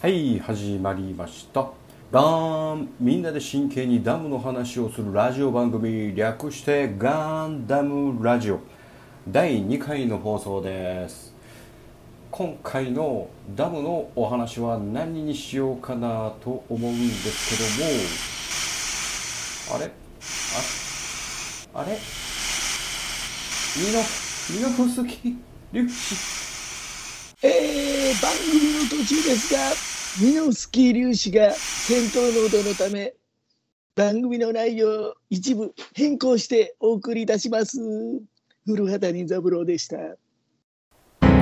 はい始まりました。ガーンみんなで真剣にダムの話をするラジオ番組略してガンダムラジオ。第2回の放送です。今回のダムのお話は何にしようかなと思うんですけども。あれ？ああれ？ミノミノフスキ粒子、番組の途中ですが、ミノフスキー粒子が戦闘濃度のため、番組の内容を一部変更してお送りいたします。古畑任三郎でした。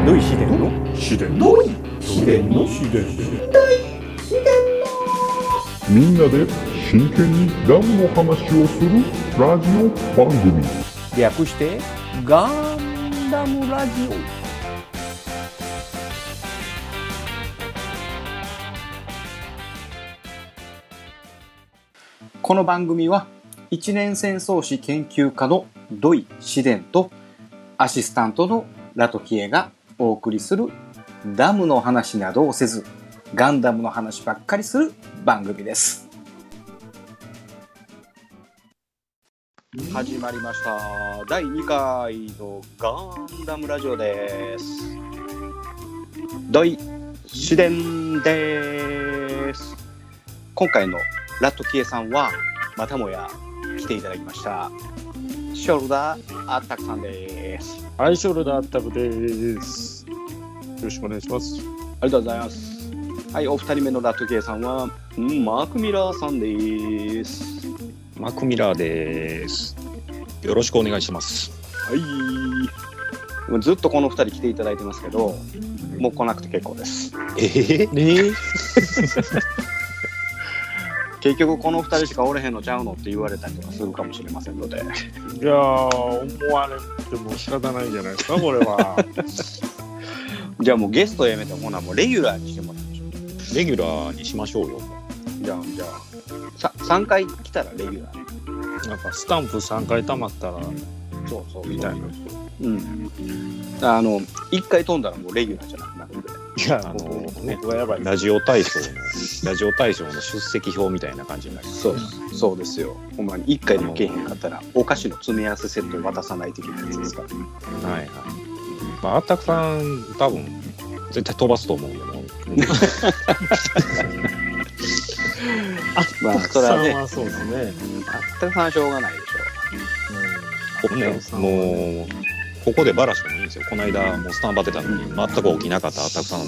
ドイシデンの？シデンどういシデンの？シデンみんなで真剣にダムの話をするラジオ番組。略してガンダムラジオこの番組は一年戦争史研究家の土井紫伝とアシスタントのラトキエがお送りするダムの話などをせずガンダムの話ばっかりする番組です。始まりました。第2回のガンダムラジオです。土井紫伝です。今回のラットキエさんはまたもや来ていただきましたショルダーアタックさんですはい、ショルダーアッタクです。よろしくお願いします。ありがとうございますはいお二人目のラットキエさんはうんマーク・ミラーさんですマクミラーです。よろしくお願いします。はいずっとこの二人来ていただいてますけどもう来なくて結構ですええね 結局この二人しかおれへんのちゃうのって言われたりとかするかもしれませんのでいやー、思われても仕方ないんじゃないですか、これは。じゃあもうゲストやめてほなもうレギュラーにしてもらいましょうレギュラーにしましょうよ。じゃあじゃあさ3回来たらレギュラーねなんかスタンプ3回溜まったら、そうそうみたいな。うんあの1回飛んだらもうレギュラーじゃなくなるんでいや、あのね僕はやばい。ラジオ大賞の、ラジオ大賞の出席表みたいな感じになります。そうそうですよほんまに1回でもけえへんかったらお菓子の詰め合わせセットを渡さないといけないやつですからはいはい。まあ、アタクさん、多分、絶対飛ばすと思うんで、もう。まあそれはねさんはそうですね。全くさんはしょうがないでしこれね、もう、ここでバラしてもいいんですよ。この間、もうスタンバってたのに、全く起きなかったアタクさん。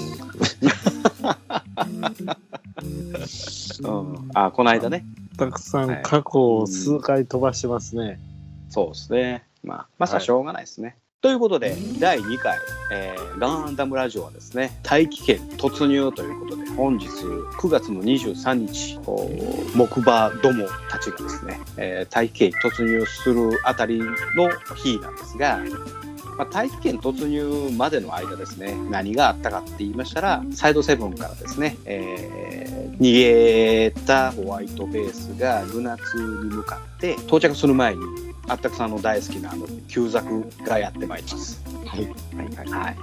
ょう、うん、あこの間ね。たくさはい。ん過去を数回飛ばしてますね。そうですね。まあまあさはい。しょうがないですね、ということで第2回、えーガンダムラジオはですね大気圏突入ということで本日9月の23日こう木馬どもたちがですね、えー大気圏に突入するあたりの日なんですが、まあ、大気圏突入までの間ですね何があったかって言いましたらサイドセブンからですね、えー逃げたホワイトベースがルナツに向かって到着する前にあったくさんの大好きなあの旧ザクがやってまいります。はい。はいはいはい。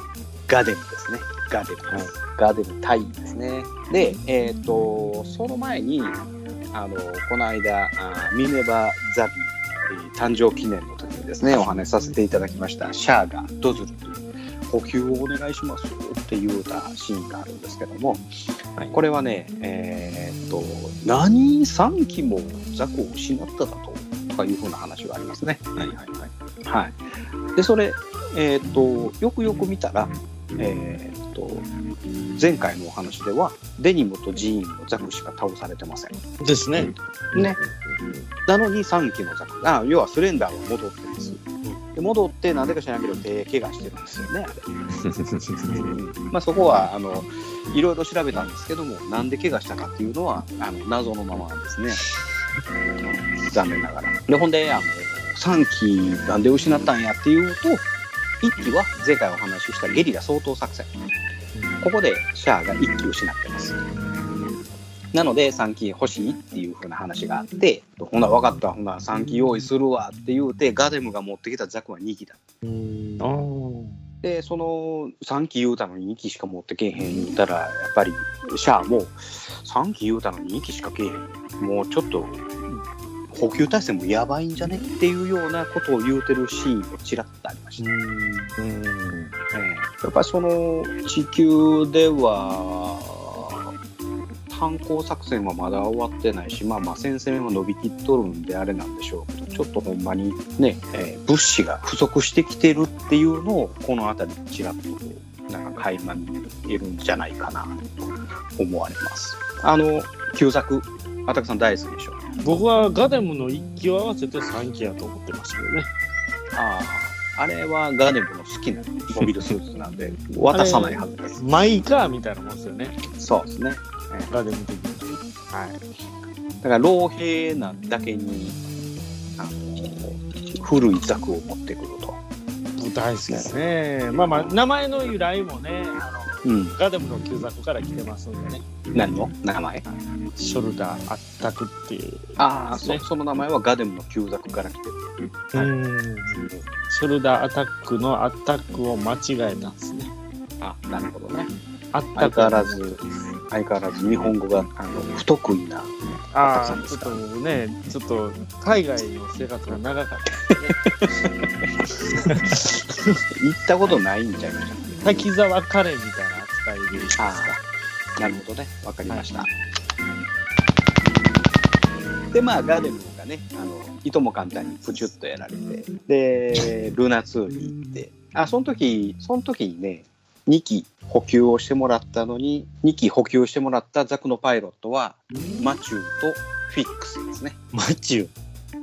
ガデムですね。ガデムです。ガデムタイですね。で、えっ、と、その前に、あの、この間、あミネバ・ザビ、えー誕生記念の時にですね、お話しさせていただきました、シャアがドズルという、補給をお願いしますって言うたシーンがあるんですけども、はいこれはね、えっ、と、何3機もザクを失っただと、とかいうふうな話がありますね。はいはいはい。はい。で、それ、えっ、と、よくよく見たら、えっ、と、前回のお話では、デニムとジーンのザクしか倒されてません。ですね。ね。なのに3機のザク。あ、要はスレンダーは戻ってます。で戻って、なぜか知らんけど、手怪我してるんですよね。まあ、そこは、あの、いろいろ調べたんですけども、なんで怪我したかっていうのは、あの、謎のままなんですね。う ん残念ながら。で、ほんで、あの、3機なんで失ったんやっていうと、1機は前回お話ししたゲリラ掃討作戦。ここでシャアが1機失ってます。なので3機欲しいっていう風な話があって、ほな分かった、ほな3機用意するわって言うて、ガデムが持ってきたザクは2機だ。で、その3機言うたのに2機しか持ってけえへん言うたら、やっぱりシャアも3機言うたのに2機しかけえへん。もうちょっと補給体制もやばいんじゃねっていうようなことを言うてるシーンもちらっとありました。うん。ええやっぱりその地球では反攻作戦はまだ終わってないし、まあまあ戦線は伸びきっとるんであれなんでしょうけど、ちょっとほんまにね、えー物資が不足してきてるっていうのをこの辺りにちらっとなんか垣間見えるんじゃないかなと思われます。あの旧作、あたくさん大好きでしょ？僕はガデムの1機を合わせて3機やと思ってましたけどね。ああ、あれはガネムの好きなモビルスーツなんで渡さないはずです。マイカーみたいなもんですよね。そうですね。ガデム的に。はい。だから老兵なだけにあの古いザクを持ってくると。僕大好きですね。まあまあ、名前の由来もね、あうん。のガデムの旧作から来てますんでね。何の？名前？ショルダーアッタクっていう。ああ、ねそその名前はガデムの旧ザクから来てる。うん。ショルダーアタックのアタックを間違えたんですね。あなるほどね。アッタク。相変わらず、相変わらず日本語があの不得意な。ああ、ちょっとね、ちょっと海外の生活が長かったですね。行ったことないんちゃいました滝沢カレンみたいな扱いでいいですか。ああ、なるほどね。わかりました。で、まあ、ガデムがね、あの、いとも簡単にプチュッとやられて、で、ルナ2に行って、あ、その時、その時にね、2機補給をしてもらったのに、2機補給してもらったザクのパイロットは、マチューとフィックスですね。マチュー。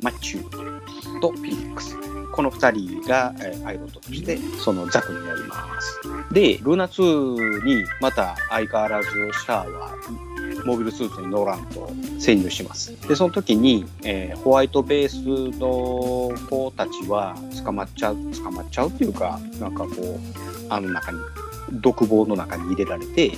マチューとフィックス。この2人が、えパイロットとして、そのザクになります。で、ルナ2にまた相変わらずシャアはモビルスーツに乗らんと潜入します。で、その時に、えーホワイトベースの子たちは捕まっちゃう、捕まっちゃうっていうか、なんかこう、あの中に、独房の中に入れられて、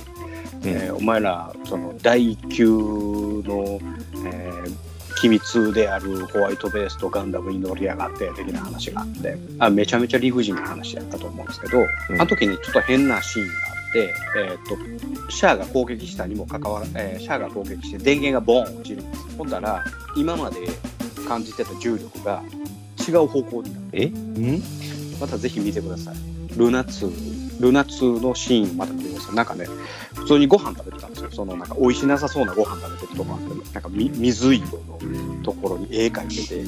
えーお前ら、その第一級の、えー機密であるホワイトベースとガンダムに乗り上がって的な話があってあめちゃめちゃ理不尽な話やったと思うんですけど、ん。あの時にちょっと変なシーンがあって、えー、とシャアが攻撃したにもかかわらず、えーシャアが攻撃して電源がボーン落ちるんです。ほんだら今まで感じてた重力が違う方向になってえん？またぜひ見てください。ルナ2ルナ2のシーンまた見てください。なんかね普通にご飯食べてたんですよ。そのなんか美味しなさそうなご飯食べてるとこあってなんかみ水色のところに絵描いてて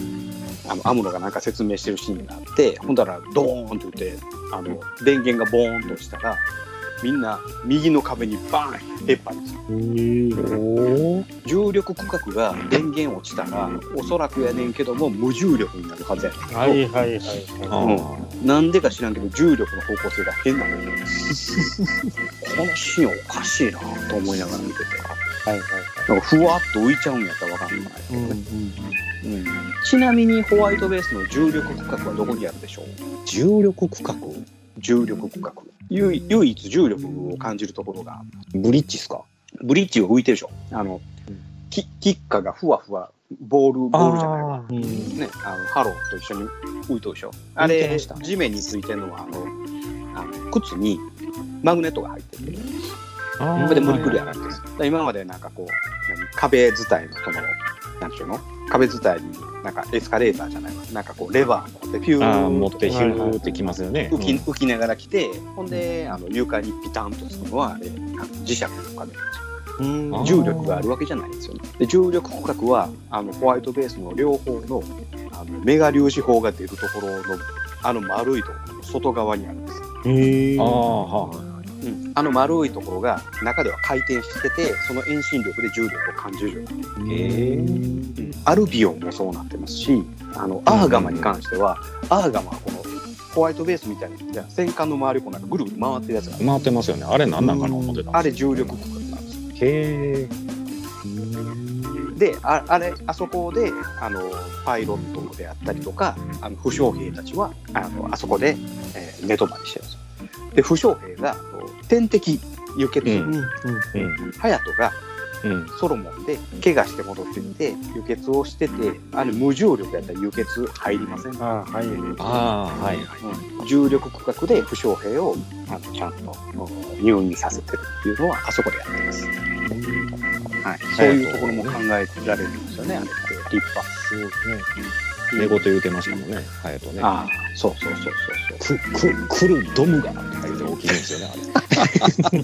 あのアムロがなんか説明してるシーンがあってほんだらドーンって言ってあの電源がボーンとしたらみんな右の壁にバーンヘッパーですお重力区画が電源落ちたらおそらくやねんけども無重力になるはずや。ねんけど、はいはいはい。あはーなんでか知らんけど重力の方向性が変なのよ。このシーンおかしいなと思いながら見ててい。はいはい。なんかふわっと浮いちゃうんやったらわかんない。けどね、うん。うん。ちなみにホワイトベースの重力区画はどこにあるでしょう？重力区画？重力区画唯唯一重力を感じるところがブリッジっすか？ブリッジを浮いてるでしょ。あの、キキッカがふわふわボールボールじゃない。わあうん。ね、あのハロと一緒に浮いとるでしょ。あれ、ね地面についてるのはあのあの靴にマグネットが入っててあこれで無理くりやられてる今までなんかこう何壁伝いのそのなんていうの？壁伝いになんかエスカレーターじゃないわ。なんかこうレバー持ってピュー持ってヒューってきますよね。浮きうん。浮きながら来てほんであの床にピタンとつくのはあれあの磁石とかでうんあー。重力があるわけじゃないんですよね。で重力区画はあのホワイトベースの両方のあのメガ粒子砲が出るところのあの丸いところの外側にあるんです。へえああ、はうん、あの丸いところが中では回転しててその遠心力で重力を感じるようになってるへえうんアルビオンもそうなってますしあのアーガマに関しては、アーガマはこのホワイトベースみたいにじゃあ戦艦の周りをこうなんかぐるぐる回ってるやつが回ってますよね。あれ何なんかな思ってたんあれ重力区画なんですよ。へえ。でああれあそこであのパイロットであったりとかあの負傷兵たちはあのあそこで、えー寝泊まりしてるんですよ。で負傷兵がこう点滴輸血する、うんうん。隼人がうん。ソロモンで怪我して戻ってきて輸血をしててあれ無重力やったら輸血入りません、ああ、はい。ああ、はいはい。うん重力区画で負傷兵をあのちゃんとうん入院させてるっていうのはあそこでやってます、はい、そういうところも考えられるんですよねあれって立派そうですね。寝言言うてましたもんね、ハヤトね。ああそうそうそうそうそうく、く、来るドムがとか言って起きるんですよね、あれ。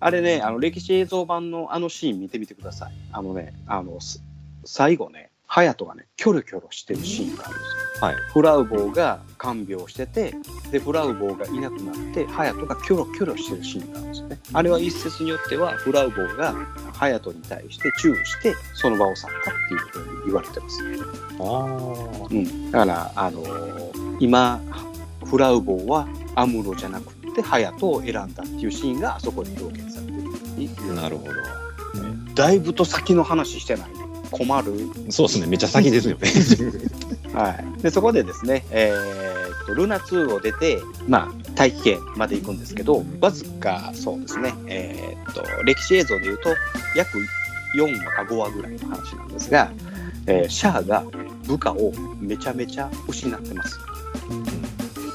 あれね、あの歴史映像版のあのシーン見てみてください。あのね、あのす最後ね、隼人がね、キョロキョロしてるシーンがあるんですよ。はい。フラウボーが看病してて、で、フラウボーがいなくなって、隼人がキョロキョロしてるシーンがあるんですよね。あれは一説によっては、フラウボーが隼人に対してチューして、その場を去ったっていうふうに言われてます。あうん。だから、あのー今、フラウボーはアムロじゃなくて、隼人を選んだっていうシーンがあそこに表現されてるなるほど。だいぶと先の話してない困る、そうですね、めっちゃ先ですよね。はい、でそこでですね、えーっとルナ2を出て、まあ、大気圏まで行くんですけどわずかそうですね、えーっと歴史映像でいうと約4話か5話ぐらいの話なんですが、えーシャアが部下をめちゃめちゃ失ってます。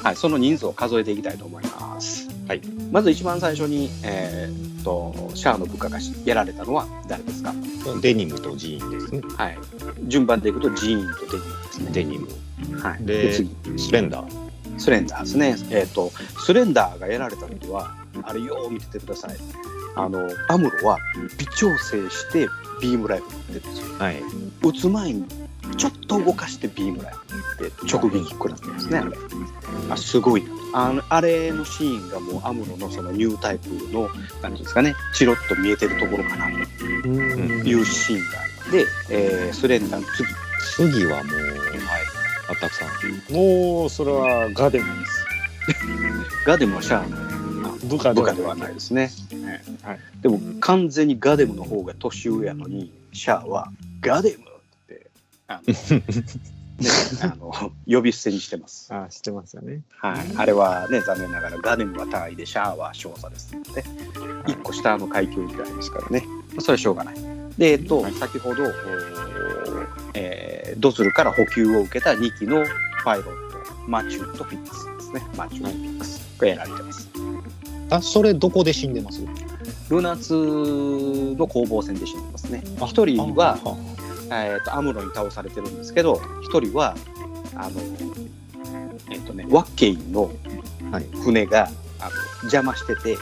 はい、その人数を数えていきたいと思います。はい、まず一番最初に、えーっとシャアの部下がやられたのは誰ですか？デニムとジーンですね。はい、順番でいくとジーンとデニムですね。デニム。はい、でで次スレンダー。スレンダーですね。えっ、とスレンダーがやられた時はあれよう見ててください。あのアムロは微調整してビームライフル持ってるんですよ。はい。撃つ前にちょっと動かしてビームライフルで直撃食らってるんですね。あれあすごいな。あのあれのシーンがもうアムロのそのニュータイプの何ですかね。チロッと見えてるところかな。とうん。いうシーンがあって、えースレンダーの次。次はもう、はい。あったくさん。もう、それはガデムです。ガデムはシャアの部下部下ではないですね。はい。でも完全にガデムの方が年上やのに、シャアはガデムってあの、ね、あの呼び捨てにしてます。ああ、知ってますよね。はい、あれはね、残念ながらガデムは単位でシャアは少佐ですので、一個下の階級になりますからね、それはしょうがない。で、えっと、先ほど、えードズルから補給を受けた2機のパイロット、マチューとフィックスですね。マチューとフィックスがやられてます。あ、それどこで死んでます？ルナツの攻防戦で死んでますね。一人は、えー、とアムロに倒されてるんですけど、一人は、あの、えっ、とね、ワッケインのはい船が、あの邪魔してて、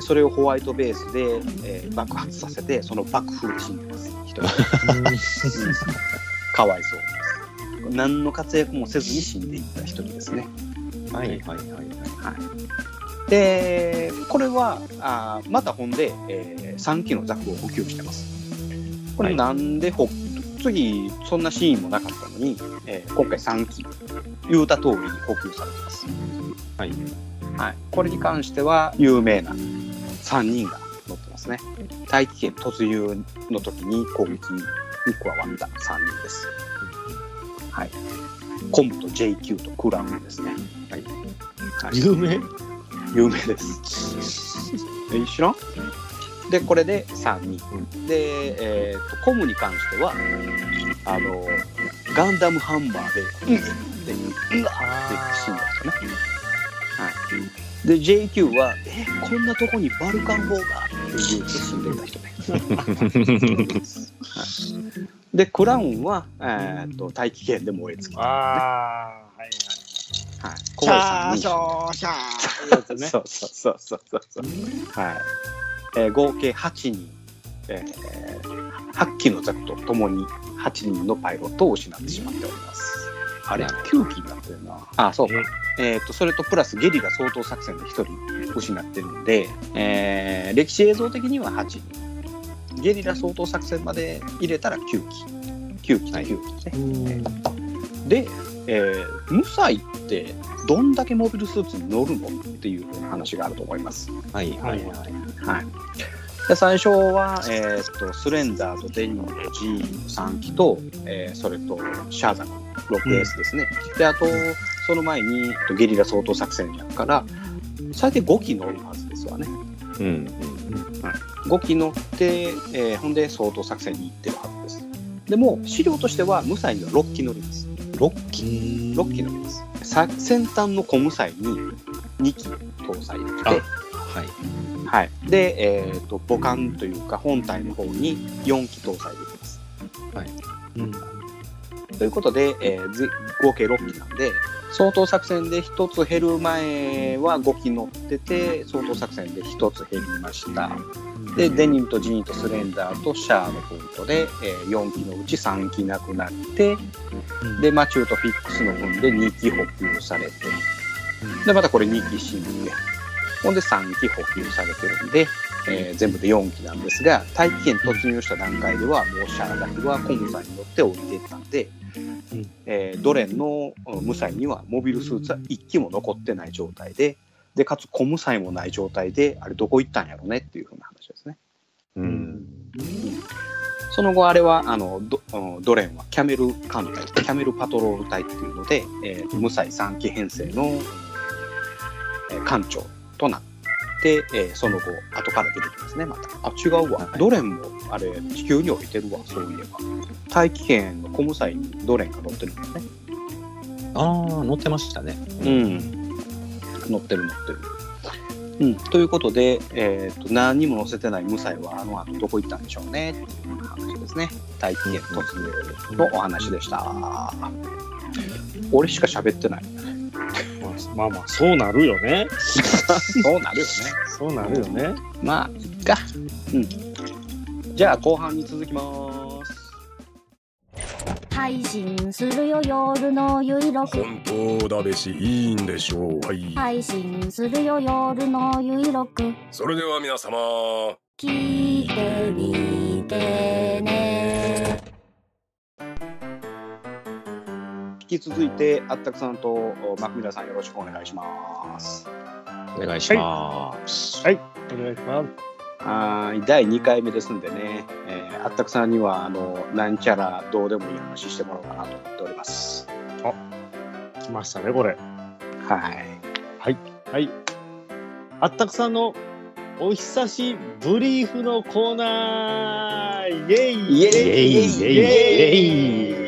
それをホワイトベースで、えー爆発させて、その爆風で死んでます。一人。かわいそうです。何の活躍もせずに死んでいった一人ですね。はいはいはい。で、これは、あーまたほんで、え3機のザクを補給してます。これなんでほ、次、そんなシーンもなかったのに、えー今回3機、言うた通りに補給されてます。はい。はい。これに関しては、有名な3人が乗ってますね。大気圏突入の時に攻撃に加わった3人です。はい。コムと JQ とクラウンですね。はい。はい有名？有名です。え知らん？でこれで3人、で、えー、とコムに関してはあのガンダムハンマーで「うん」って「うんわ」って死んだんですよね。はい、で JQ は「えこんなとこにバルカン砲が」って言って死んでた人ね。はい、でクラウンは、えー、と大気圏で燃え尽きた、ああ、はいはい、シこのャー三人ショーシャーってやつね。そうそうそうそうそうそう。はい。えー合計8人、えー、8機のザクとともに8人のパイロットを失ってしまっております。あれ、9機になってるな。あ、そうか。えっ、と、それとプラスゲリラ相当作戦で1人失ってるんで、えー歴史映像的には8人。ゲリラ相当作戦まで入れたら9機。9機と9機ですね。で、えー、無罪ってどんだけモビルスーツに乗るのっていう話があると思います。はいははいい。はい。はい、で最初は、えーっとスレンダーとデニムの3機と、えーそれとシャーザの 6S ですね。であとその前にえっとゲリラ相当作戦やから最低5機乗るはずですわね。うん。5機乗って、えーほんで掃討作戦に行ってるはずです。でも、資料としては、無彩には6機乗ります。ロッキー。6機乗ります。さ先端の小無彩に2機搭載できて、はい。はい。で、えっ、と、母艦というか、本体の方に4機搭載できます。うん。ということで、えーぜ合計6機なんで、掃討作戦で1つ減る前は5機乗ってて、掃討作戦で1つ減りました。で、デニムとジニーとスレンダーとシャアのポイントで、えー4機のうち3機なくなって、で、マチューとフィックスの分で2機補給されて、で、またこれ2機死んで、ほんで3機補給されてるんで、えー全部で4機なんですが、大気圏突入した段階では、もうシャアだけはコムサイに乗って降りていったんで、うんえードレンのうん無彩にはモビルスーツは1機も残ってない状態で、で、かつコムサイもない状態で、あれどこ行ったんやろねっていうふうな話ですね。うん。その後、あれはあのドレンはキャメル艦隊、キャメルパトロール隊っていうので、えー無彩3機編成の、えー艦長となって、えーその後、後から出てきますね、また。あ、違うわ。ドレンも、あれ、地球に降りてるわ、そういえば。大気圏のコムサイにドレンが乗ってるんですね。ああ、乗ってましたね。うん。乗ってる乗ってる。うん、ということで、えー、と何にも載せてない無彩はあの後どこ行ったんでしょうねっていう話ですね。大気圏突入のお話でした。俺しか喋ってない。まあまあ、そうなるよね。そうなるよね。そうなるよね。まあ、いっか。うん。じゃあ後半に続きます。配信するよ夜のゆいろく本当だべしいいんでしょうはい配信するよ夜のゆいろくそれでは皆様聞いてみてね引き続いて、あったくさんとおマクミラさんよろしくお願いします。お願いします。はい。お願いします。はーい第2回目ですんでね、えーあったくさんにはあのなんちゃらどうでもいい話してもらおうかなと思っております。来ましたね、これ。はい。はい。あったくさんのお久しブリーフのコーナーイェイイエイイエイイエイイエイ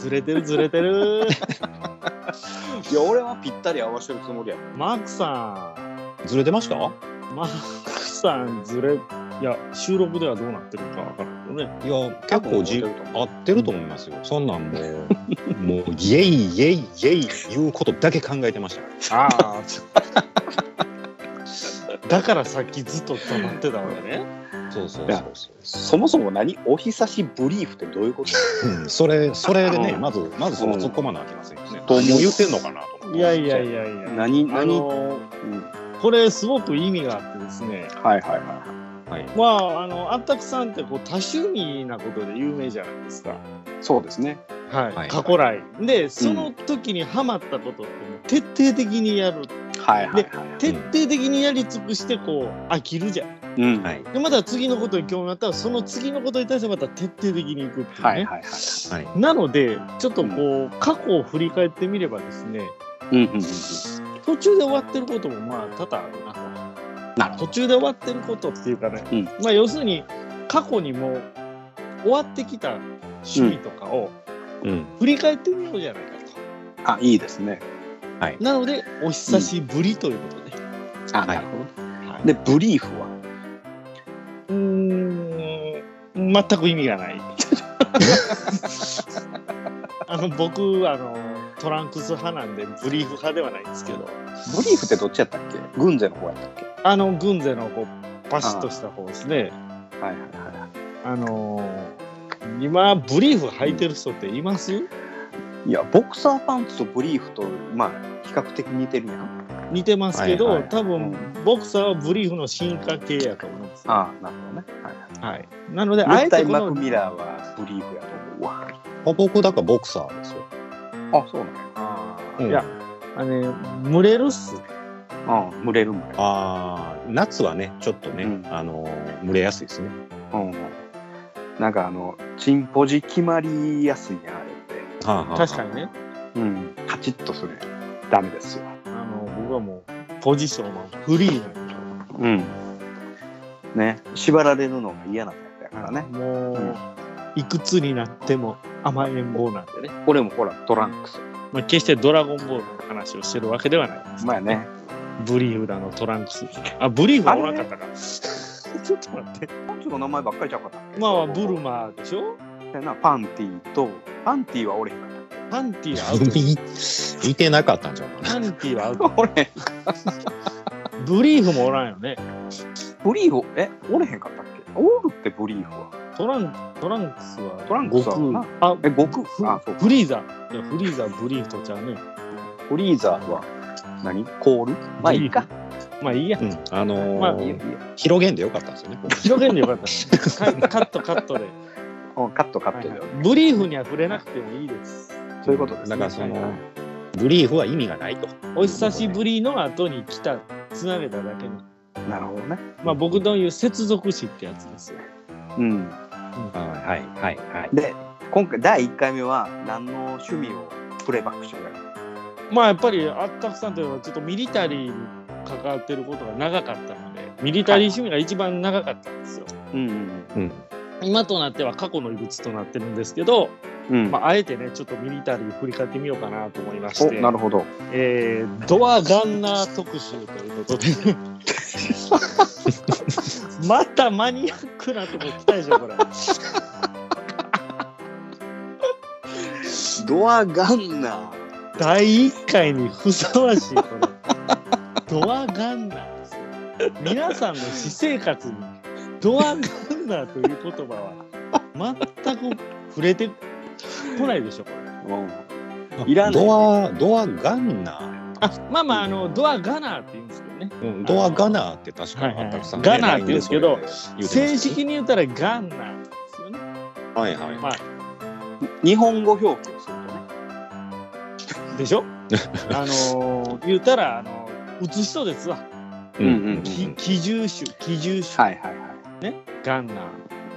ずれてるずれてる。いや俺はぴったり合わせてるつもりや。マークさずれてました？ん、マークさんずれ、いや、収録ではどうなってるかわからんけどね。いや、結構じ合ってると思いますよ。そんなんもう、もう、イエイイエイイエイ言うことだけ考えてましたから。ああ、ちょだからさっきずっと黙ってたわけね。そうそういやそもそも何？お久しブリーフってどういうこと？うん、それ、それでね、うんまず、まずその突っ込まなきゃいけませんよね。と言ってんのかなと思って。いやいやいやいや。何あ何、のうん、これすごく意味があってですね。はいはいははい。まあ、あの、あったくさんってこう多趣味なことで有名じゃないですか。い。そうですね。はい。はい過去来。で、その時にハマったことって徹底的にやる。はいはいはい。徹底的にやり尽くしてこう飽きるじゃん。うん。はい。で、また次のことに興味あったら、その次のことに対してまた徹底的にいくっていうね。はいはいはい。はい。なので、ちょっとこう、過去を振り返ってみればですね、うんうんうん。途中で終わってることもまあ多々あるなと。なるほ途中で終わってることっていうかね、うんまあ要するに過去にも終わってきた趣味とかをうん。振り返ってみようじゃないかど。あ、いいですね。と。なので、お久しぶりということで。あ、はいなるほはいど。で、ブリーフは？うーん、全く意味がない。あの僕あのトランクス派なんでブリーフ派ではないんですけどブリーフってどっちやったっけ？軍勢の方やったっけ？あの軍勢のこうパシッとした方ですねはいはいはあのー今ブリーフ履いてる人っています？い。いや、ボクサーパンツとブリーフと、まあ、比較的似てるやん。似てますけど、はいはい多分、ボクサーはブリーフの進化系やと思うんですよ。ああ、なるほどね。はいはい、なので、あえてこのマクミラーはブリーフやと思うわ。僕、だからボクサーですよ。あ、そうなんや。あー、うんいや、あのね、蒸れるっす。うん、蒸れる蒸れる。ああ、夏はね、ちょっとね、うんあの、蒸れやすいですね。うん。なんかあの、チンポジ決まりやすいやん、あれって。はあはあはあ確かにね。うん。カチッとするやん。ダメですよ。あの僕はもうポジションはフリーなんでうん。ね、縛られるのが嫌なタイプやからね。もう、うんいくつになっても甘えん坊なんでね。俺もほら、トランクス。まあ、決してドラゴンボールの話をしてるわけではないです。まあね。ブリーフだのトランクス。あ、ブリーフはおらんかったか。ちょっと待って。パンツの名前ばっかりちゃうかったっけまあ、ブルマーでしょ？やなパンティと、パンティは俺へんかったっパンティはアウト。見 見てなかったんじゃうかな。パンティはアウト。け 俺へんブリーフもおらんよね。ブリーフ、え、俺へんかったっけ？おるってブリーフは？トラントランクスは？トランクスはあえ、僕フあ、そうか。フリーザいやフリーザブリーフとちゃうねフリーザーは何？コール？まあいいか。まあいいやうん。あのーまあいいよいいよ広げんでよかったんですよね。広げんでよかったカカットカットで、うんカットカットで。ブリーフには触れなくてもいいですそういうことですね。だからそのはいはいブリーフは意味がないと。お久しぶりの後に来たつなげただけのなるほどね。まあ僕の言う接続詞ってやつですようん。はいはいはいはい。で、今回第1回目は何の趣味をプレイバックしてくれるまあやっぱりあったくさんというのはちょっとミリタリーに関わってることが長かったのでミリタリー趣味が一番長かったんですようんうんうん。今となっては過去の遺物となってるんですけど、うん。うんまあ、あえてねちょっとミリタリー振り返ってみようかなと思いましお、て なるほど。えードアガンナー特集ということで またマニアックなとこ来たでしょこれドアガンナー。第1回にふさわしいこれドアガンナーですよ。皆さんの私生活にドアガンナーという言葉は全く触れてこないでしょこれ。うん。いらない。ドア、ドアガンナ。あまあまああのドアガナーって言うんですけどね。ー。うん、ドアガナーって確かはいはいあったくさん、ガナーって言うんですけど正式に言ったらガンナーですよね。はい。はい。まあ日本語表記をするとね。でしょ？あのー言うたらあの打つ人ですわうんうんうんき機銃手機銃手、はいはいはい。ガンナー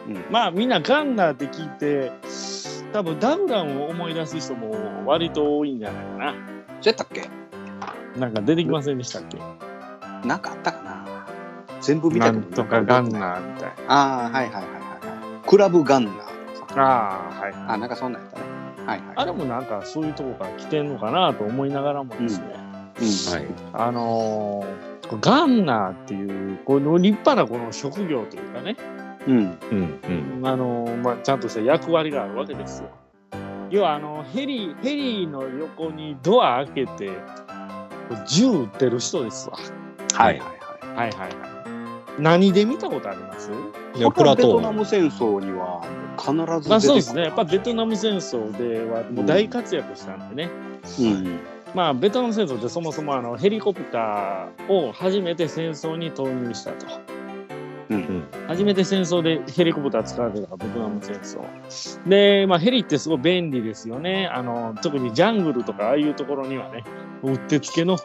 うん。まあみんなガンナーって聞いて多分ダグランを思い出す人も割と多いんじゃないかなそうやったっけ？なんか出てきませんでしたっけ？なんかあったかな？全部見たけどなんとかガンナーみたいああ、はいはいはいはいはい。クラブガンナーとかああはいあ、なんかそんなんやったね。はいはい。あれもなんかそういうとこから来てんのかなと思いながらもですね、うん。はい。あのーガンナーっていうこの立派なこの職業というかね、うん。うんうん。あのーまあ、ちゃんとした役割があるわけですよ。要はあのヘリヘリの横にドア開けて銃撃ってる人ですわ。はいはいはい。はいはいはい。何で見たことあります？いや、ベトナム戦争には必ず出てくる。まあそうですね。やっぱベトナム戦争ではもう大活躍したんでね。うん。まあベトナム戦争ってそもそもあのヘリコプターを初めて戦争に投入したと。うん。初めて戦争でヘリコプター使われたのがベトナム戦争。で、まあヘリってすごい便利ですよね。あの、特にジャングルとかああいうところにはね、うってつけの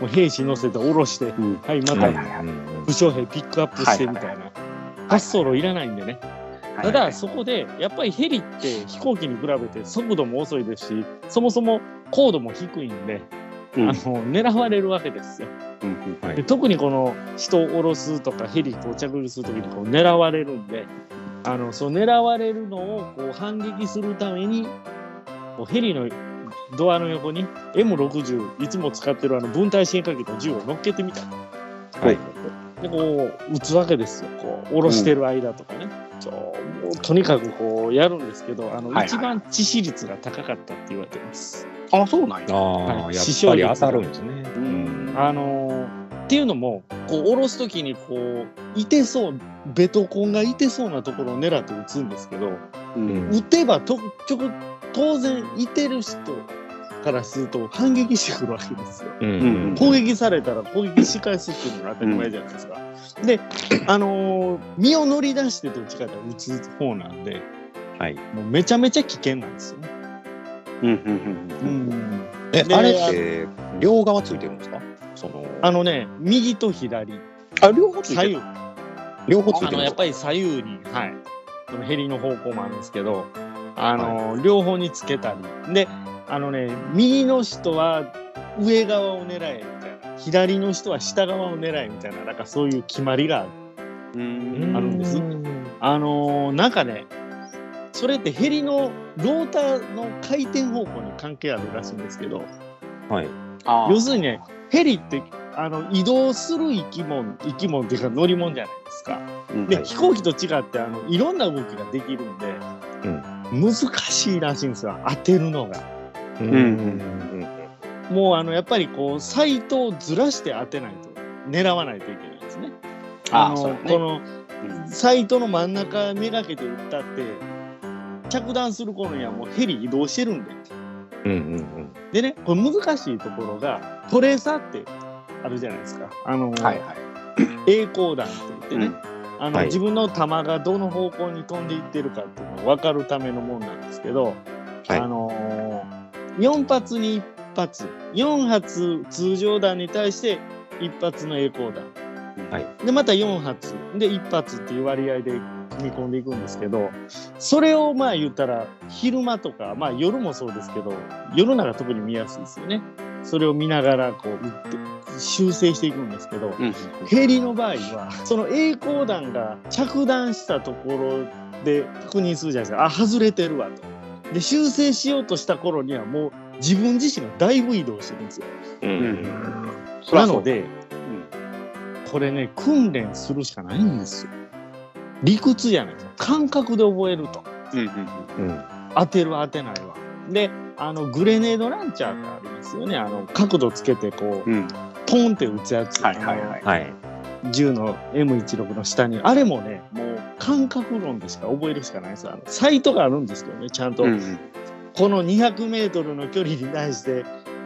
もう兵士乗せて下ろして、うん。はい、またはいはいはい。武将兵ピックアップしてみたいな。滑走路いらないんでね。ただ、そこで、やっぱりヘリって飛行機に比べて速度も遅いですし、そもそも高度も低いんで、うんあの狙われるわけですよ。うんうんで特にこの人を降ろすとかヘリこう着陸するときにこう狙われるんで、あのそう狙われるのをこう反撃するために、こうヘリのドアの横に M60 いつも使ってるあの分体進化機の銃を乗っけてみた。はい。でこう撃つわけですよ。こう下ろしてる間とかね。そうもうとにかくこうやるんですけど、あの、はいはい一番致死率が高かったって言われてます。あ、そうなんや。ああ、はいやっぱり当たるんですね。ううんん。あのーっていうのもこう下ろす時にこういてそうベトコンがいてそうなところを狙って撃つんですけどうん。撃てばとちょ当然いてる人からすると反撃してくるわけですよ。うん。うん。攻撃されたら攻撃し返すっていうのが当たり前じゃないですか。で、あのー身を乗り出してどっちかというと撃つ方なんで、はい。もうめちゃめちゃ危険なんですよね。うんうんうんえ、であれって、両側ついてるんですか？その、あのね、右と左、あ、両方つい左てる。右。両方ついてあのやっぱり左右に、はい、そのヘリの方向もあるんですけど、あの両方につけたり、で、あのね、右の人は上側を狙えみたいな左の人は下側を狙いみたいな、なんかそういう決まりがある。うん。あるんです。あのーなんかね、それってヘリのローターの回転方向に関係あるらしいんですけど、はい。要するにね、ヘリってあの移動する生き物、生き物っていうか乗り物じゃないですか。うん。で、飛行機と違ってあのいろんな動きができるんで、難しいらしいんですよ、当てるのが。うん。うんもうあのやっぱりこう、サイトをずらして当てないと、狙わないといけないですね。のあそうだね。このうん。サイトの真ん中めがけて撃ったって、着弾する頃にはもうヘリ移動してるんで。うんうん。でね、これ難しいところが、トレーサーってあるじゃないですか。あの、はいはい。栄光弾って言ってね、うん。あのはい。自分の弾がどの方向に飛んでいってるかっていうのを分かるためのもんなんですけど、はい。あのー、4発に1発、4発通常弾に対して1発の栄光弾。はいで、また4発で1発っていう割合で組み込んでいくんですけど、それをまあ言ったら昼間とか、まあ夜もそうですけど、夜中特に見やすいですよね。それを見ながらこう撃って修正していくんですけど、うんヘリの場合は、その栄光弾が着弾したところで確認するじゃないですか。あ、外れてるわと。で、修正しようとした頃にはもう自分自身がだいぶ移動してるんですよ。うん。なので、これね、訓練するしかないんですよ。理屈じゃないですか。感覚で覚えると。うんうんうん。当てる当てないは。で、あの、グレネードランチャーがありますよね。あの、角度つけてこう、うんうんポンって撃つやつ。はいはいはい。はい。銃の M16 の下に、あれもね、もう感覚論でしか覚えるしかないですよ。あのサイトがあるんですけどね、ちゃんと、うんうんこの200メートルの距離に対して、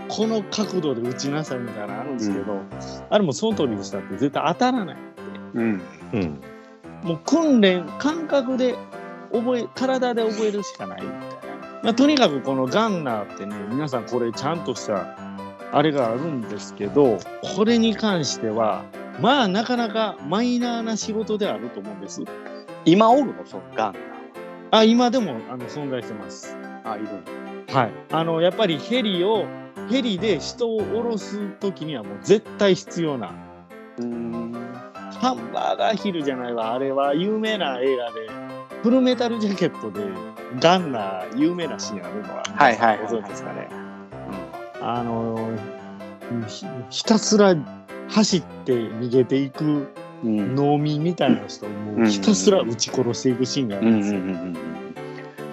この角度で撃ちなさいみたいなのあるんですけど、あれもその通りにしたって絶対当たらない。うんうん。もう訓練、感覚で覚え、体で覚えるしかないみたいな。まあ、とにかくこのガンナーってね、皆さんこれちゃんとしたあれがあるんですけど、これに関しては、まあなかなかマイナーな仕事であると思うんです。今おるの？そのガンナーあ、今でもあの存在してます。は。あ、いる。はい。あの、やっぱりヘリを、ヘリで人を降ろすときにはもう絶対必要な。うん。ハンバーガーヒルじゃないわ。あれは有名な映画で、フルメタルジャケットでガンナー有名なシーンあるのは、はいはいはいご存知ですかね。あのひ、ひたすら走って逃げていくうん。農民みたいな人をもうひたすら撃ち殺していくシーンがあるんですよ。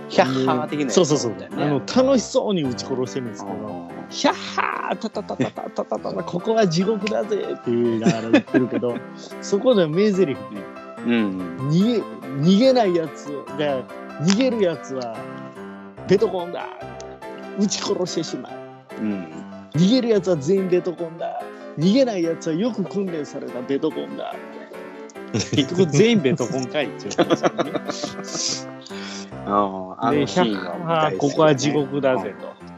ヒャッハー的なそうそうそう。ねあの、楽しそうに撃ち殺してるんですけど、ヒャッハータタタタタタタタタここは地獄だぜって言いながら言ってるけど、そこで名台詞でうん。逃げ、逃げないやつで、逃げるやつはベトコンだ撃ち殺してしまう。うん。逃げるやつは全員ベトコンだ逃げないやつはよく訓練されたベトコンだ結局全員ベトコンかいって言うんですよね。あで、のシーンが100大好きだねここは地獄だぜと。うん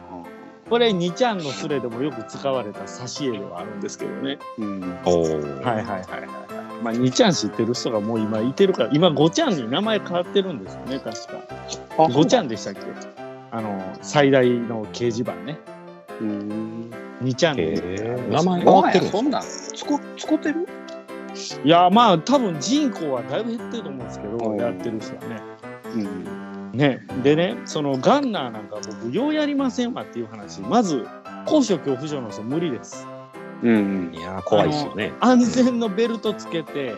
これ、2ちゃんのスレでもよく使われた挿絵ではあるんですけどね。うん。おお。はいはいはいはい。まあ、2ちゃん知ってる人がもう今いてるから、今5ちゃんに名前変わってるんですよね、確か。あ5ちゃんでしたっけ？あの、最大の掲示板ね。うん。2ちゃんへで。え。名前変あわってるそんなん、つってる？いや、まあ、多分人口はだいぶ減ってると思うんですけど、うんやってる人はね。うん。ね、でね、そのガンナーなんか僕、ようやりませんわっていう話、まず、高所恐怖症の人無理です。うん。いやー、怖いですよね。安全のベルトつけて、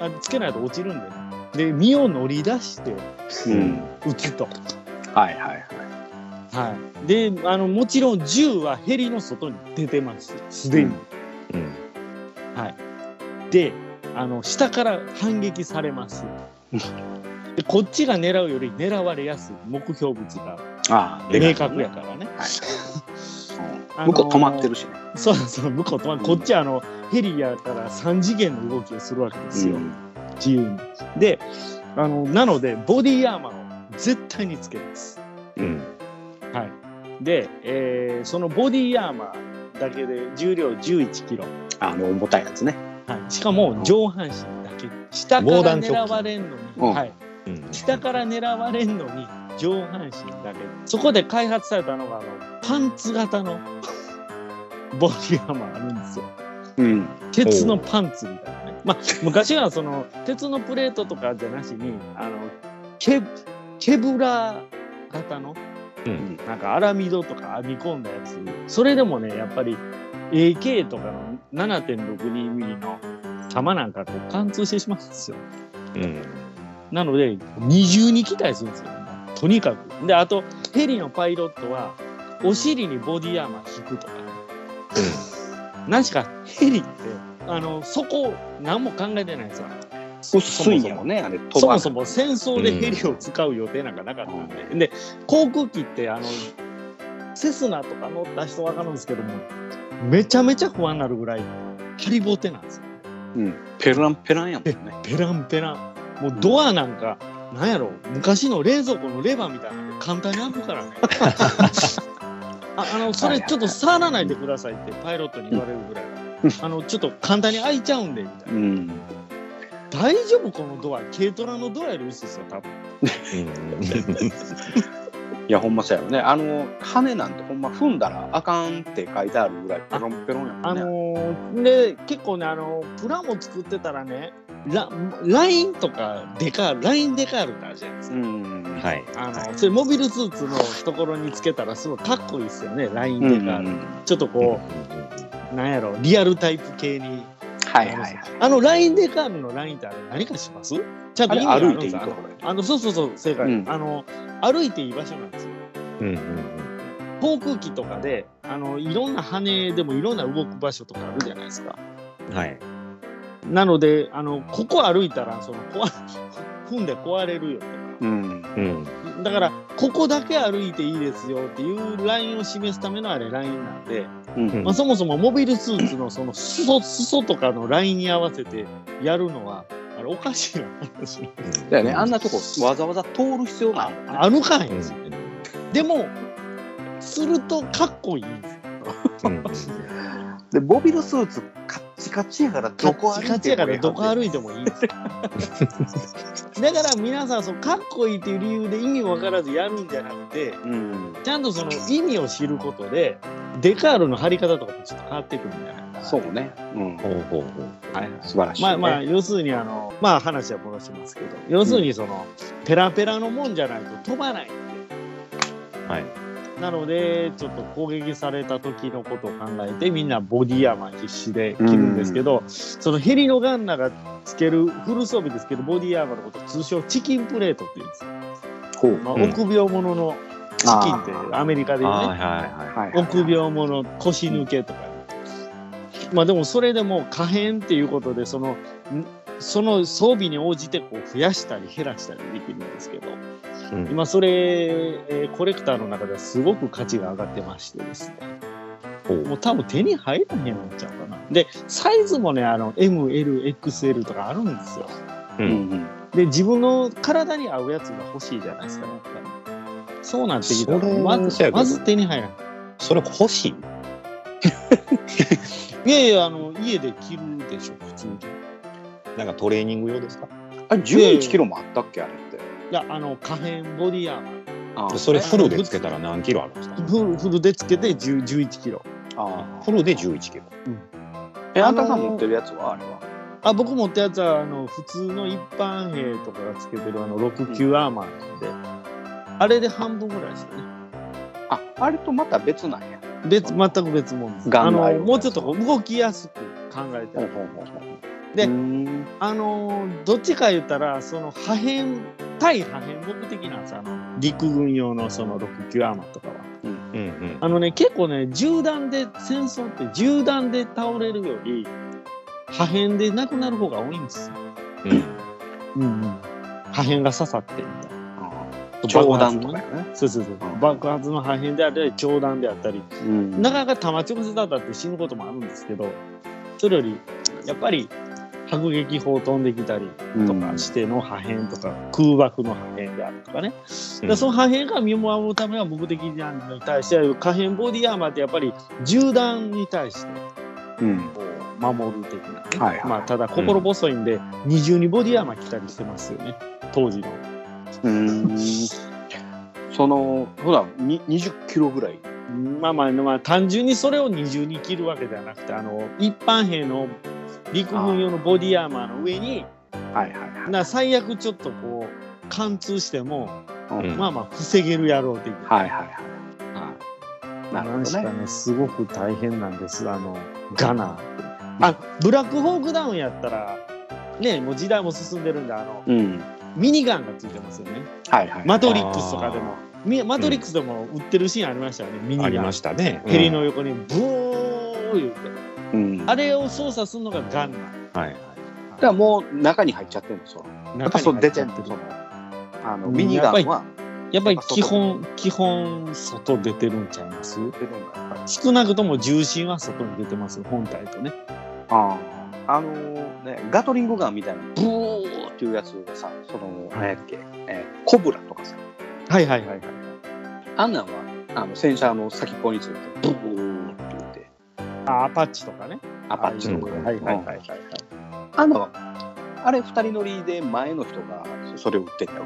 あつけないと落ちるんでね。で、身を乗り出してうん。撃つと。はいはいはい。はい。で、あの、もちろん銃はヘリの外に出てます。すでに。うん。で、あの、下から反撃されます。でこっちが狙うより狙われやすい目標物がああ、明確やからね。あのー向こう止まってるしね。そうそう、向こう止まって、こっちはあの、ヘリやから3次元の動きをするわけですよ。自由に。で、あの、なので、ボディアーマーを絶対につけます。うん。はい。で、えーそのボディアーマーだけで重量11キロ。あの、重たいやつね。はい。しかも上半身だけ。下から狙われんのに、うんはい。うん。下から狙われんのに上半身だけ。そこで開発されたのが、あの、パンツ型の ボディアーマーあるんですよ。うん。鉄のパンツみたいなね。まあ、昔はその、鉄のプレートとかじゃなしに、あの、ケ、ケブラ型の、うんなんかアラミドとか編み込んだやつ、それでもね、やっぱり AK とかの7.62ミリの弾なんかこう貫通してしまうんですよ。うん。なので、二重に期待するんですよ。とにかく。で、あと、ヘリのパイロットは、お尻にボディアーマー引くとかね。何しかヘリって、あの、そこ、何も考えてないんですよ。薄いそもそも戦争でヘリを使う予定なんかなかったんで、で航空機ってあのセスナとか乗った人わかるんですけどもめちゃめちゃ不安になるぐらいハリボテなんですよ。うん。ペランペランやもんね。ペランペラン。もうドアなんか、なんやろ。昔の冷蔵庫のレバーみたいなので簡単に開くからね。ああのそれちょっと触らないでくださいってパイロットに言われるぐらい、あのちょっと簡単に開いちゃうんでみたいな。うん。大丈夫このドア。軽トラのドアより薄いですよ多分いや、ほんまそうやろね。あの、羽なんてほんま踏んだらあかんって書いてあるぐらいペロンペロンやんね。のーで結構ねあのプラも作ってたらねララインとかデカールラインデカールってあるじゃないですか、うん。はい。あのそれモビルスーツのところにつけたらすごいかっこいいですよねラインうん。デカール、うんちょっとこう、なんやろリアルタイプ系にはいはい。はい。あのラインデカールのラインってあれ何かします？ちゃんと歩いていいところあの？あのそうそうそう正解、うん。あの歩いていい場所なんですよ。うんうん航空機とかであのいろんな羽でもいろんな動く場所とかあるじゃないですか。うん。はい。なので、あの、ここ歩いたら、その、壊、踏んで壊れるよとうん。うん。か。だから、ここだけ歩いていいですよっていうラインを示すためのあれ、ラインなんで、うん。まあ、そもそもモビルスーツのその裾、裾とかのラインに合わせてやるのは、あれ、おかしいな話なんですだよね、あんなとこわざわざ通る必要ないもんね。あるかいんですよね。でも、するとかっこいいんですよ。うんで、モビルスーツカッチカチやからカどこ歩いてもッチカチやからどこ歩いいてもいいんですよ。だから皆さん、そのかっこいいっていう理由で意味分からずやるんじゃなくて、うん。ちゃんとその意味を知ることで、デカールの貼り方とかもちょっと変わってくるんじゃないかな。そうね。うん。ほうほうほう。はいはい。素晴らしい、ね。まあまあ、要するにあの、まあ話は戻しますけど、要するにその、ペラペラのもんじゃないと飛ばないんで。はい。なので、ちょっと攻撃された時のことを考えて、みんなボディアーマー必死で着るんですけど、そのヘリのガンナーがつける、フル装備ですけど、ボディアーマーのことを通称チキンプレートって言うんですよ。ほう。まあ、うん臆病者のチキンってアメリカで言うね。はいはいははい、臆病者腰抜けとか、まあでもそれでも可変っていうことでそのんその装備に応じてこう増やしたり減らしたりできるんですけどい。うん。今それ、えーコレクターの中ではすごく価値が上がってましてですね。もう多分手に入らへんのちゃうかな。でサイズもねあの MLXL とかあるんですよ。う。うん。んで自分の体に合うやつが欲しいじゃないですかやっぱり。そうなってきたらまずまず手に入らないそれ欲しい いやいや、あの、家で着るでしょ、普通に。なんかトレーニング用ですか？あれ11キロもあったっけあれって。いや、あの、可変ボディアーマー。あそれフルでつけたら何キロあるんですか？フルフルでつけて10 11キロ。あフルで11キロ。え、あんたさん持ってるやつはあれは？あ、僕持ったやつは、あの、普通の一般兵とかがつけてる、あの、69アーマーなんで、あれで半分ぐらいですよね。あ、あれとまた別なんや。別、全く別物です。あの、もうちょっと動きやすく考えてほうる。ほうほうほうであの、どっちか言ったら、その破片、対破片目的なんですあの、陸軍用のその69アーマーとかは。うんうん。あのね、結構ね、銃弾で、戦争って銃弾で倒れるより、破片で亡くなる方が多いんですよ。うんうんうん。破片が刺さってみたいな。長弾とかやね。そうそうそううん。爆発の破片であったり、長弾であったり、うんなかなか弾直接当たって死ぬこともあるんですけど、それより、やっぱり、迫撃砲飛んできたりとかしての破片とか、空爆の破片であるとかね。でその破片が身を守るためは目的に対して可変ボディアーマーってやっぱり銃弾に対して守る的なね、はいはい。まあただ心細いんで、二重にボディアーマー着たりしてますよね。当時の。うーん。その、ほら、に20キロぐらい？まあまあまあ単純にそれを二重に切るわけではなくてあの一般兵の陸軍用のボディアーマーの上にはいはいはい。な最悪ちょっとこう貫通しても、うんまあまあ防げるやろう的な。はいはいはい。はいなるほどね。確かねすごく大変なんですあのガナーあブラックホークダウンやったらねもう時代も進んでるんであのうん。ミニガンがついてますよねはいはい。マトリックスとかでもみマトリックスでも売ってるシーンありましたよね、ミニガンありましたね。ヘリの横にブー言うてうん。あれを操作するのがガンナうん。はい。だからもう中に入っちゃってるんですよ。ーやっぱそう出てんの中にその入っちゃってるあのうんミニガンは。やっぱり基本基本外出てるんちゃいます？出てるんだやっぱり少なくとも重心は外に出てます本体とね。あああのねガトリングガンみたいなブーっていうやつがさその何やっけ、えーコブラとかさ。はいはいはいはい。あんなんはあの戦車の先っぽについてブーあアパッチとかね。アパッチとか、うんはいはいはいはい。はいあのあれ二人乗りで前の人がそれを撃ってんだよ。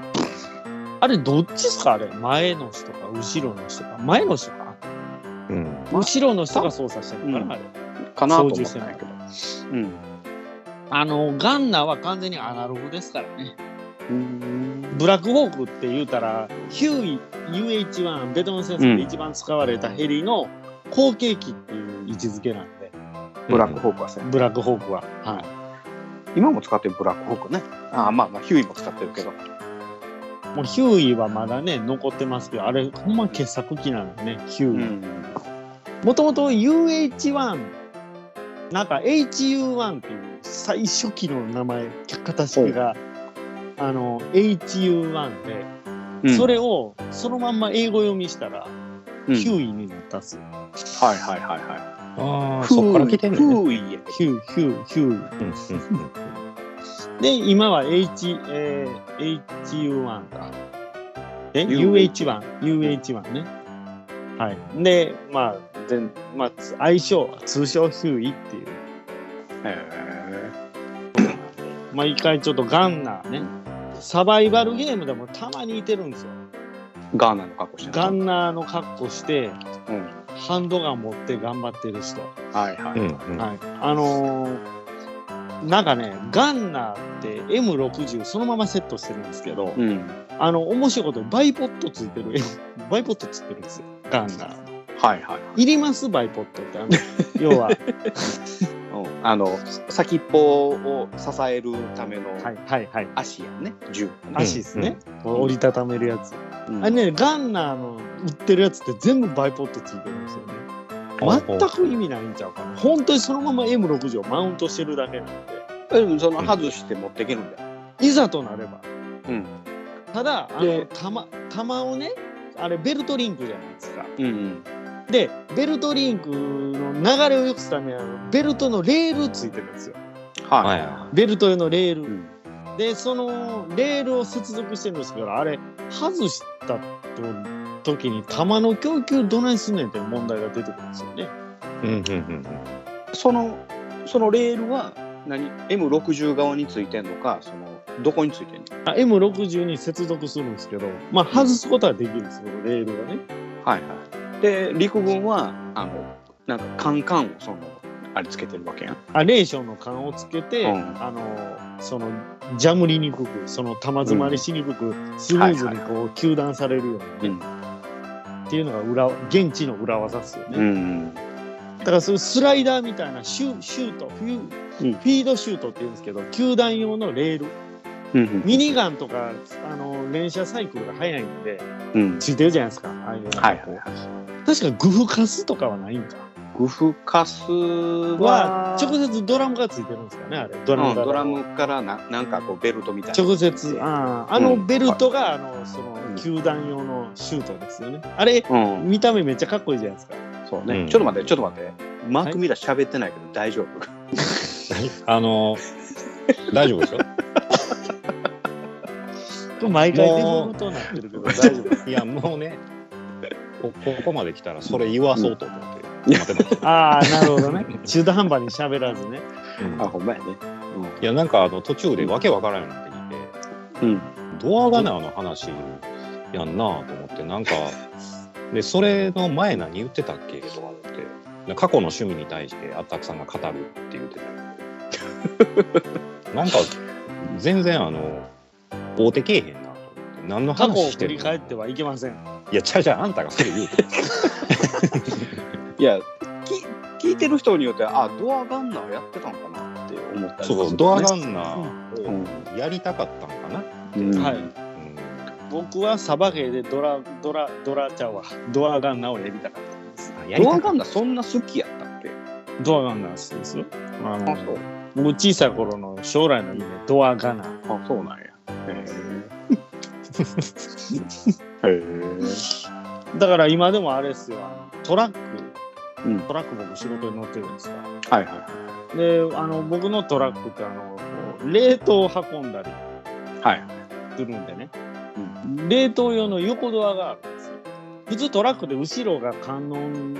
あれどっちですか？あれ前の人か後ろの人か？前の人か？うん。後ろの人が操作してるのかな、うん。あれ。かなと思ったんやけど。うん。あのガンナーは完全にアナログですからね。うん。ブラックホークって言うたらヒューイ UH1 ベトナム戦争で一番使われたヘリの後継機っていう位置づけなんで、ブラックホークはさ、ブラックホークは、はい、今も使ってるブラックホークね。ああまあまあヒューイも使ってるけど。もうヒューイはまだね残ってますけどあれほんま傑作機なんでねヒューイ、ん。もともと UH1 なんか HU1 っていう最初期の名前形式があの HU1 で、うん。それをそのまんま英語読みしたら、うん。ヒューイになったっすよ。はいはいはいはい。ああ、そっから来てんねんね。フーイや。ヒューヒューヒューイうんうんうん。で今は H、えー HU1 か。え U- UH1 UH1 ね。はい。でまあでまあ愛称通称ヒューイっていう。へ毎回ちょっとガンナーね、サバイバルゲームでもたまにいてるんですよ。ーガーナの格好してるガンナーの格好して、うんハンドガン持って頑張ってる人。はいはい、うんうんはい。あのーなんかね、ガンナーって M60 そのままセットしてるんですけど、うんあの、面白いことにバイポットついてる、バイポットついてる んですよ、ガンナー。はいはいいりますバイポットって。あの要は、あの先っぽを支えるためのはいはい。足やね銃、足ですね。こう折りたためるやつ。うんあれね、ガンナーの売ってるやつって全部バイポットついてるんですよね。全く意味ないんちゃうかな。本当にそのまま M60 をマウントしてるだけなんで、うんその外して持っていけるんだよ、いざとなれば。うんただ、あので弾弾をね、あれベルトリンクじゃないですか。うんうん、で、ベルトリンクの流れを良くするためには、ベルトのレールついてるんですよ。はいはいはベルト用のレール。うんで、そのレールを接続してるんですけど、あれ、外したと時に弾の供給どないすんねんって問題が出てくるんですよね。うんうんうんそのそのレールは何？M60 側についてんのかそのどこについてんの？あ M60 に接続するんですけど、まあ、外すことはできるんですよ、レールがね。はいはいで陸軍はあのなんかカンカンをそのあれつけてるわけやん。あレーションの缶をつけて、うん。あのそのジャムりにくくその玉詰まりしにくく、スムーズにこう糾弾されるようにね、っていうのが裏現地の裏技ですよね。うんだからそういうスライダーみたいなシュシュートフュ,、うん。フィードシュートって言うんですけど球弾用のレールうんミニガンとかあの連射サイクルが速いんでうん。ついてるじゃないですかああいうの。がはいはいはい。確かグフカスとかはないんか。グフカスはは直接ドラムがついてるんですかねあれ。ドラムがうんドラムからななんかこうベルトみたいな。直接あああのベルトが、あのその球弾用のシュートですよね。あれうん。見た目めっちゃかっこいいじゃないですか。そう。ね、うんちょっと待ってちょっと待って。マーク・ミラー喋ってないけど大丈夫、あの大丈夫ですよ。これ毎回デフォルトになってるけど大丈夫。いやもうねこここまで来たらそれ言わそうと思って。待って。た。ああなるほどね。中途半端に喋らずね。うん。あほんまやね。いやなんかあの途中でわけわからんようになってきて、うん。ドアガナーの話やんなと思ってなんかで、それの前何言ってたっけ？とか思って、で過去の趣味に対してあったくさんが語るって言ってた なんか、全然あの、大手けえへんなと思って。何の過去を話してるの？振り返ってはいけません。いや、ちゃうちゃう、あんたがそれ言うて。いやき聞いてる人によってはあドアガンナーやってたんかなって思ったりそうそう、ドアガンナーうんをやりたかったんかな。うんはい。うん僕はサバゲーでドラ、ドラ、ドラちゃうわ。ドアガンナーをやりたかったんです。あやりたかっドアガンナーそんな好きやったっけ？ドアガンナーですよ。あのあそう僕小さい頃の将来の夢、ドアガナー。あそうなんやだから今でもあれですよ、トラック、うん。トラック僕仕事に乗ってるんですかえはいはで、あの、僕のトラックってあの、冷凍を運んだり。いはい。するんでね、冷凍用の横ドアがあるんですよ。普通トラックで後ろが観音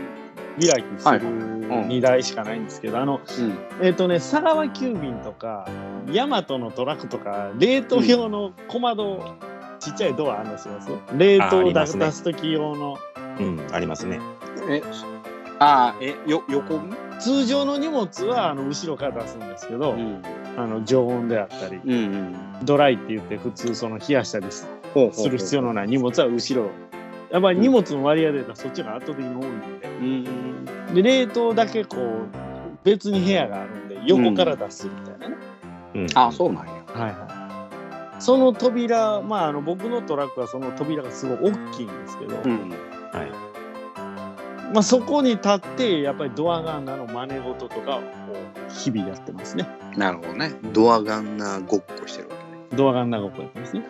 開きすはいるうん荷台しかないんですけど、あの、うんえっ、とね、佐川急便とか、ヤマトのトラックとか、冷凍用の小窓、ちっちゃいドアあるんですよ。冷ああ凍りますね出す時用の。うん、ありますね。えあえよ横に？通常の荷物はあの後ろから出すんですけど、んあの常温であったり、うんうんドライって言って普通その冷やしたりする必要のない荷物は後ろ。やっぱり荷物の割合で言ったらそっちが圧倒的に多いんで。うんで、冷凍だけこう、別に部屋があるんで、横から出すみたいなね。うん、あそうなんやはいはい。その扉、まあ、あの僕のトラックはその扉がすごい大きいんですけど、うんはい。まあ、そこに立って、やっぱりドアガンナーの真似事とかを日々やってますね。なるほどねドアガンナーごっこしてるわけねドアガンナーごっこやってますね。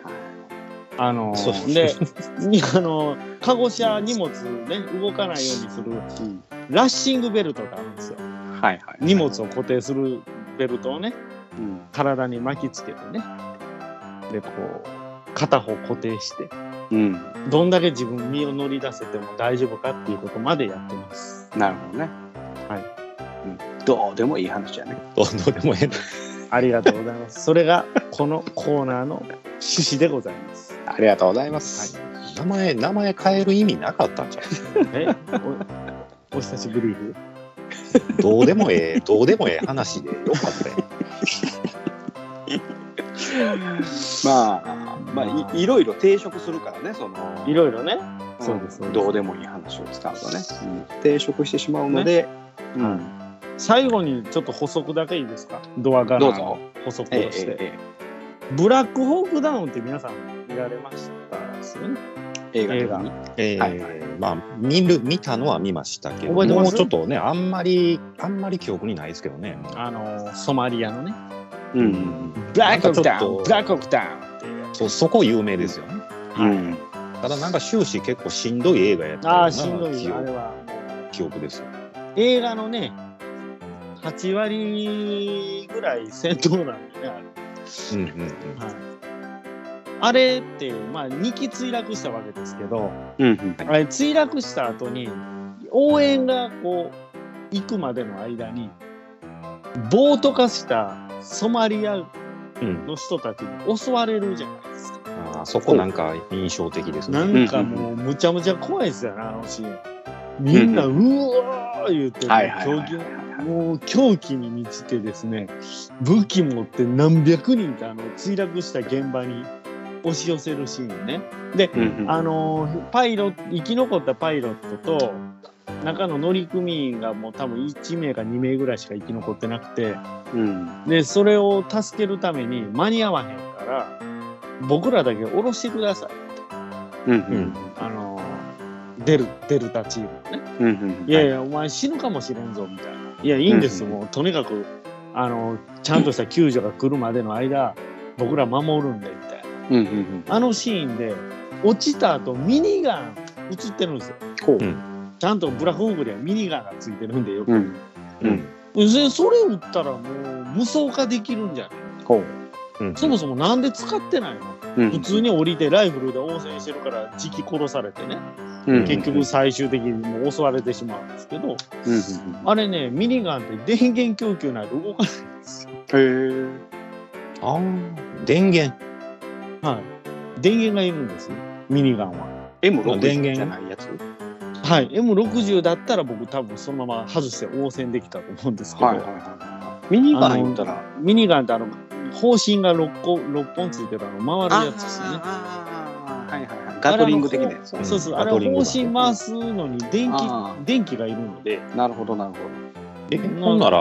あのそうで、に あの、カゴ車荷物ね、動かないようにする、うんラッシングベルトがあるんですよ。はいはい荷物を固定するベルトをね、うん体に巻きつけてね。で、こう、片方固定して、うんどんだけ自分身を乗り出せても大丈夫かっていうことまでやってます。なるほどねはいうんどうでもいい話やねどうどうでもええな。ありがとうございます。それがこのコーナーの趣旨でございます。ありがとうございます。名前、名前変える意味なかったんじゃん。え？おお久しぶり。どうでもええ、どうでもええ話でよかったよ。まあまあいいろいろ定食するからねその。いろいろね。うん。そうですそうです。どうでもいい話を使うとね、定食してしまうので、うん。最後にちょっと補足だけいいですか？ドアガナーの補足をええして。えブラックホークダウンって皆さん見られましたですよね。え映画的にえーはいまあ、見る、見たのは見ましたけど、もうちょっとね、あんまり、あんまり記憶にないですけどね。あの、ソマリアのね。うんブラックホークダウンブラックホークダウンっていうやつそ、そこ有名ですよね。うんただなんか終始結構しんどい映画やったようああ、なしんどいよ。あ記憶れは。記憶ですよ。映画のね、8割ぐらい戦闘なんでね、あれ。うんうんうん。はい。あれって、まあ、2機墜落したわけですけど、うんあれ墜落した後に、応援がこう、行くまでの間に、暴徒化したソマリアうん、の人たちに襲われるじゃないですか。あーそこなんか印象的ですね。なんかもう、むちゃむちゃ怖いですよね、あのシーン。みんな、うわー言って、もう狂気に満ちてですね、武器持って何百人ってあの墜落した現場に押し寄せるシーンね。で、うんあのーパイロ生き残ったパイロットと、中の乗組員がもう多分1名か2名ぐらいしか生き残ってなくて、うんで、それを助けるために間に合わへんから、僕らだけ降ろしてください。うんうんあのーデル、デルタチームのね。うんうんいやいや、お前死ぬかもしれんぞ、みたいな。いや、いいんですよ、うんもう、とにかく、あの、ちゃんとした救助が来るまでの間、僕ら守るんで、みたいな。うんうんあのシーンで、落ちた後、ミニガン映ってるんですよ。ちゃんとブラフホークではミニガンがついてるんでよく。うんうん。でそれ撃ったらもう無双化できるんじゃない？ほううん。そもそもなんで使ってないの？うん普通に降りてライフルで応戦してるから、じき殺されてね。うん結局最終的にもう襲われてしまうんですけど、うんうんあれね、ミニガンって電源供給ないと動かないんですよ。へえああ、電源。はい。電源がいるんですよ、ミニガンは。M6 電源。じゃないやつ？はい、M60 だったら僕多分そのまま外して応戦できたと思うんですけど、はいはいはい。ミニガン言ったら、ミニガンってあの方針が6個六本ついてるあの回るやつですよね。はいはいはい。ガトリング的なやつ。そうそう、あれガトリング方針回すのに電気あ電気がいるので、なるほどなるほえ、ほんなら、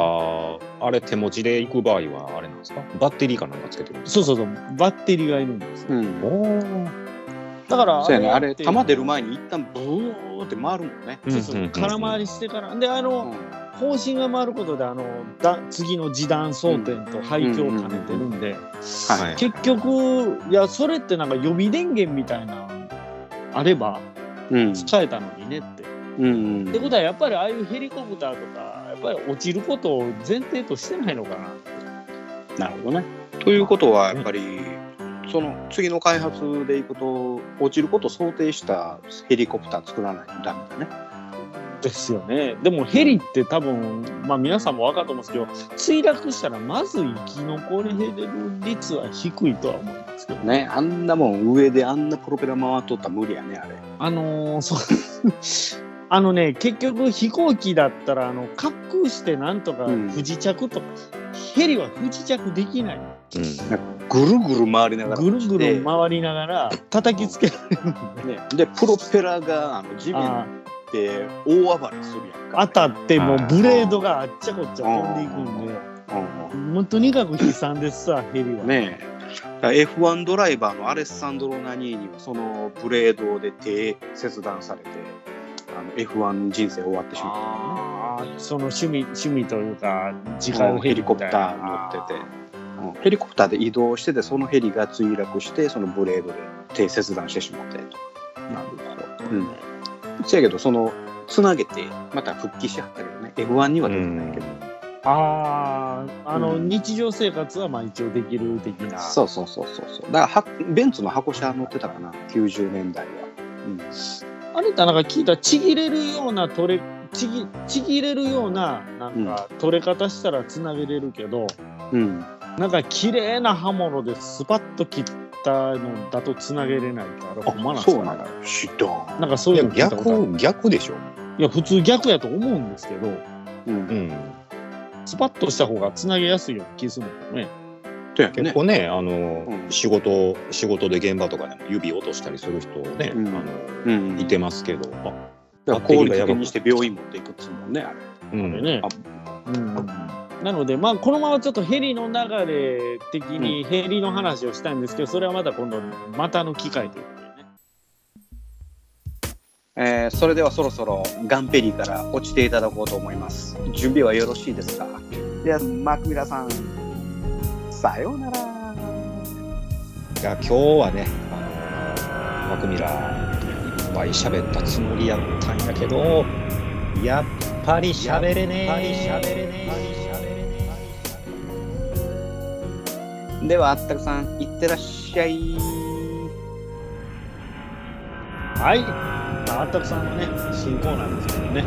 あれ手持ちで行く場合は、あれなんですか？バッテリーかなんかつけてるんですか？そうそうそう、バッテリーがいるんですよ。ど。うん。おーだからそうやね、あれ、って弾出る前に一旦ブーって回るもんね。そうそう、空回りしてから。で、あの、方針が回ることで、あの、だ次の時短装填と廃墟を兼ねてるんで、はい。結局、いや、それってなんか予備電源みたいな、あればうん。使えたのにねって。うんってことは、やっぱりああいうヘリコプターとか、ぱり落ちることを前提としてないのかな。なるほどね。ということは、やっぱり、その次の開発でいくと、落ちることを想定したヘリコプター作らないとダメだね。ですよね。でもヘリって多分、まあ皆さんも分かると思うんですけど、墜落したらまず生き残れる率は低いとは思いますけどね。ね、あんなもん上であんなプロペラ回っとったら無理やね、あれ。あのーそう。あのね、結局飛行機だったら、あの、滑空してなんとかうん。不時着とか、ヘリは不時着できない。うん。ぐるぐる回りながら。ぐるぐる回りながら叩きつけられるね、で、プロペラがあの地面あで大暴れするやんか。当たってもうブレードがあっちゃこっちゃ飛んでいくんで、うん。もうとにかく悲惨ですさ、ヘリは。ねえ。だから F1 ドライバーのアレッサンドロ・ナニーニはそのブレードで手切断されてあの F1 人生終わってしまった。ああ、その趣味、趣味というか、自からね、家用ヘリコプター。み乗っててヘリコプターで移動しててそのヘリが墜落してそのブレードで手切断してしまってと。なるほど。うん。せやけどそのつなげてまた復帰しはったけどね。F1 には出てないけど、ああ、あの、うん。日常生活はまあ一応できる的な。そうそうそうそうそう。だからはベンツの箱車乗ってたかな。90年代は。うんあれってなんか聞いたらちぎれるような取れ、ちぎちぎれるようななんか取れ方したらつなげれるけど、うんなんか綺麗な刃物でスパッと切ったのだとつなげれないってあれほんまなんですかねそうなんだ。知らん。なんかそういうの逆、逆でしょ。いや普通逆やと思うんですけどうん。うん。スパッとした方がつなげやすいような気するんだよねね。結構ね、あの、うん仕事、仕事で現場とかでも指落としたりする人ね、うんあの、うんいてますけど、あだから効率的にして病院持っていくっつうもんね、あれ。うん。ねなので、まあ、このままちょっとヘリの流れ的にヘリの話をしたいんですけど、それはまた今度、またの機会ということでね。えーそれではそろそろガンペリーから落ちていただこうと思います。準備はよろしいですか？では、マクミラさん、さようなら。いや、今日はね、あの、マクミラー、いっぱい喋ったつもりやったんやけど、やっぱり喋れねえ。では、あったくさん、いってらっしゃい。はい。まあ、あったくさんのね、新コーナーですけどね。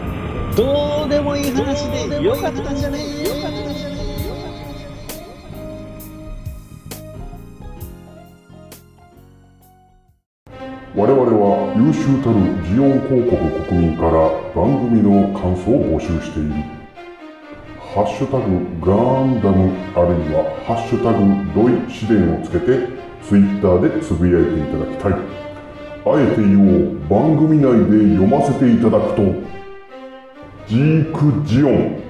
どうでもいい話でよかったんじゃねえ優秀たるジオン広告国民から番組の感想を募集している。ハッシュタグガンダムあるいはハッシュタグドイ試練をつけてツイッターでつぶやいていただきたい。あえて言おう番組内で読ませていただくとジークジオン